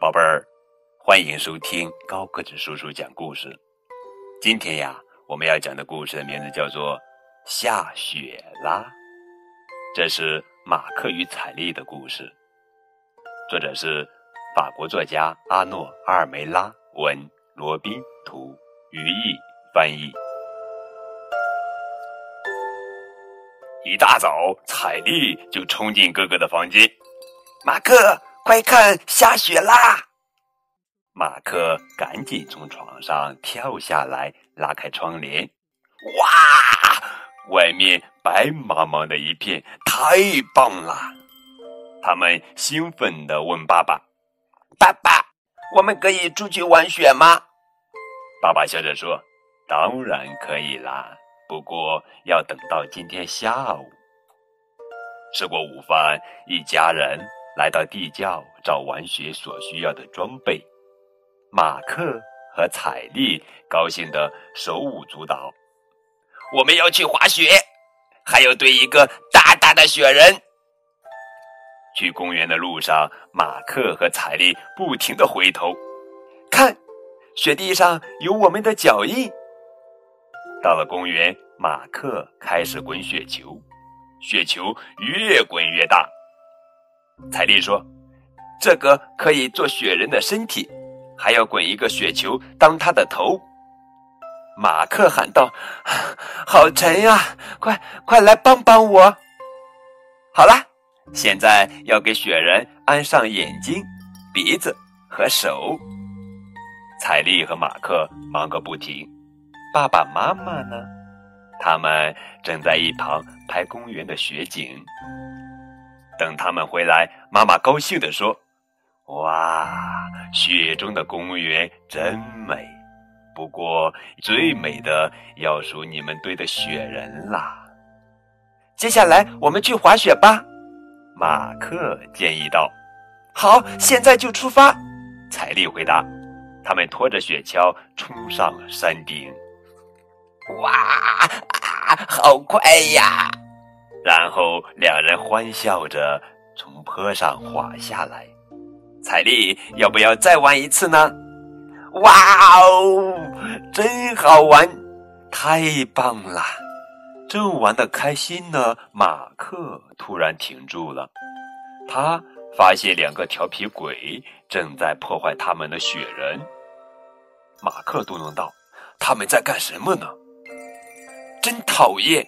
宝贝儿，欢迎收听高个子叔叔讲故事。今天呀，我们要讲的故事的名字叫做《下雪啦》，这是马克与彩丽的故事，作者是法国作家阿诺·阿尔梅拉，文罗宾图，于毅翻译。一大早，彩丽就冲进哥哥的房间，马克。快看，下雪啦！马克赶紧从床上跳下来，拉开窗帘。哇，外面白茫茫的一片，太棒了！他们兴奋地问爸爸：“爸爸，我们可以出去玩雪吗？”爸爸笑着说：“当然可以啦，不过要等到今天下午。”吃过午饭，一家人。来到地窖找玩雪所需要的装备，马克和彩丽高兴的手舞足蹈。我们要去滑雪，还要堆一个大大的雪人。去公园的路上，马克和彩丽不停的回头，看，雪地上有我们的脚印。到了公园，马克开始滚雪球，雪球越滚越大。彩丽说：“这个可以做雪人的身体，还要滚一个雪球当他的头。”马克喊道：“好沉呀！快快来帮帮我！”好了，现在要给雪人安上眼睛、鼻子和手。彩丽和马克忙个不停，爸爸妈妈呢？他们正在一旁拍公园的雪景。等他们回来，妈妈高兴地说：“哇，雪中的公园真美！不过最美的要数你们堆的雪人啦。”接下来我们去滑雪吧，马克建议道。“好，现在就出发。”彩丽回答。他们拖着雪橇冲上了山顶。哇，啊，好快呀！然后两人欢笑着从坡上滑下来。彩丽，要不要再玩一次呢？哇哦，真好玩，太棒了！正玩的开心呢，马克突然停住了。他发现两个调皮鬼正在破坏他们的雪人。马克嘟囔道：“他们在干什么呢？真讨厌！”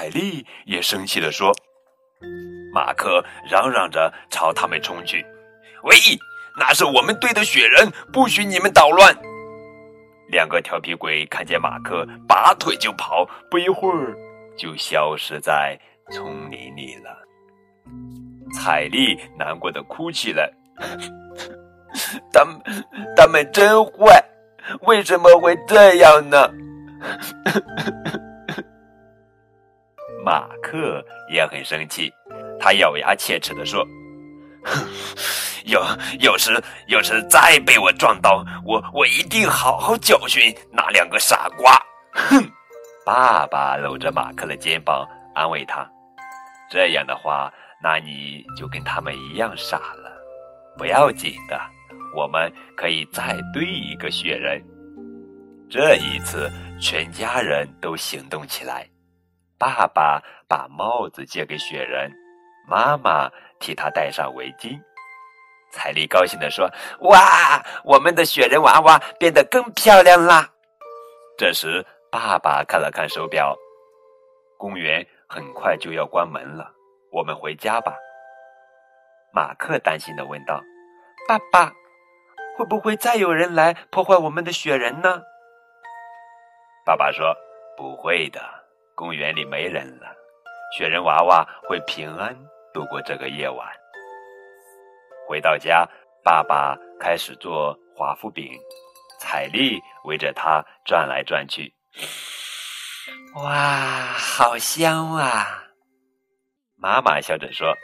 彩丽也生气地说：“马克嚷嚷着朝他们冲去，喂，那是我们队的雪人，不许你们捣乱！”两个调皮鬼看见马克，拔腿就跑，不一会儿就消失在丛林里了。彩丽难过的哭起来：“他们，他们真坏，为什么会这样呢？”马克也很生气，他咬牙切齿地说：“要要是要是再被我撞到，我我一定好好教训那两个傻瓜！”哼！爸爸搂着马克的肩膀安慰他：“这样的话，那你就跟他们一样傻了。不要紧的，我们可以再堆一个雪人。”这一次，全家人都行动起来。爸爸把帽子借给雪人，妈妈替他戴上围巾。彩丽高兴地说：“哇，我们的雪人娃娃变得更漂亮啦！”这时，爸爸看了看手表，公园很快就要关门了，我们回家吧。马克担心地问道：“爸爸，会不会再有人来破坏我们的雪人呢？”爸爸说：“不会的。”公园里没人了，雪人娃娃会平安度过这个夜晚。回到家，爸爸开始做华夫饼，彩丽围着他转来转去。哇，好香啊！妈妈笑着说：“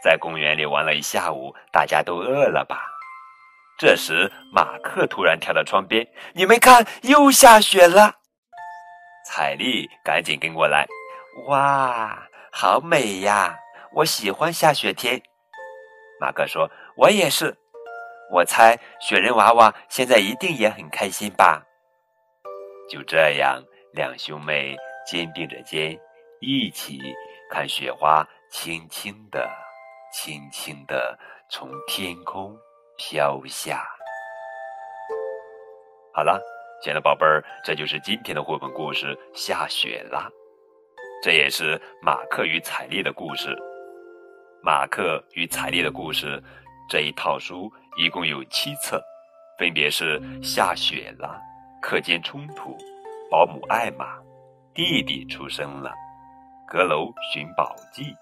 在公园里玩了一下午，大家都饿了吧？”这时，马克突然跳到窗边：“你们看，又下雪了！”彩丽赶紧跟过来，哇，好美呀！我喜欢下雪天。马克说：“我也是。”我猜雪人娃娃现在一定也很开心吧。就这样，两兄妹肩并着肩，一起看雪花轻轻地、轻轻地从天空飘下。好了，亲爱的宝贝儿，这就是今天的绘本故事《下雪啦》，这也是马克与彩丽的故事。马克与彩丽的故事这一套书一共有七册，分别是《下雪啦》。课间冲突，保姆艾玛，弟弟出生了，阁楼寻宝记，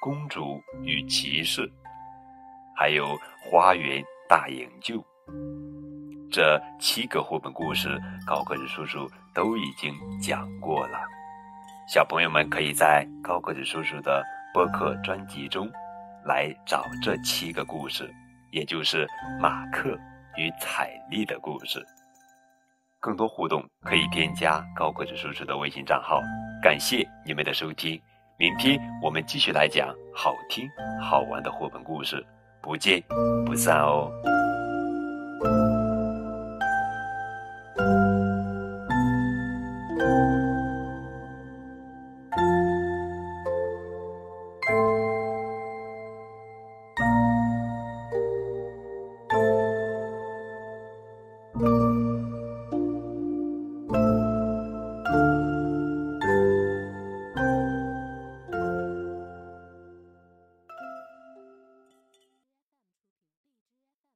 公主与骑士，还有花园大营救。这七个绘本故事，高个子叔叔都已经讲过了。小朋友们可以在高个子叔叔的播客专辑中来找这七个故事，也就是马克与彩丽的故事。更多互动可以添加高个子叔叔的微信账号。感谢你们的收听，明天我们继续来讲好听好玩的绘本故事，不见不散哦。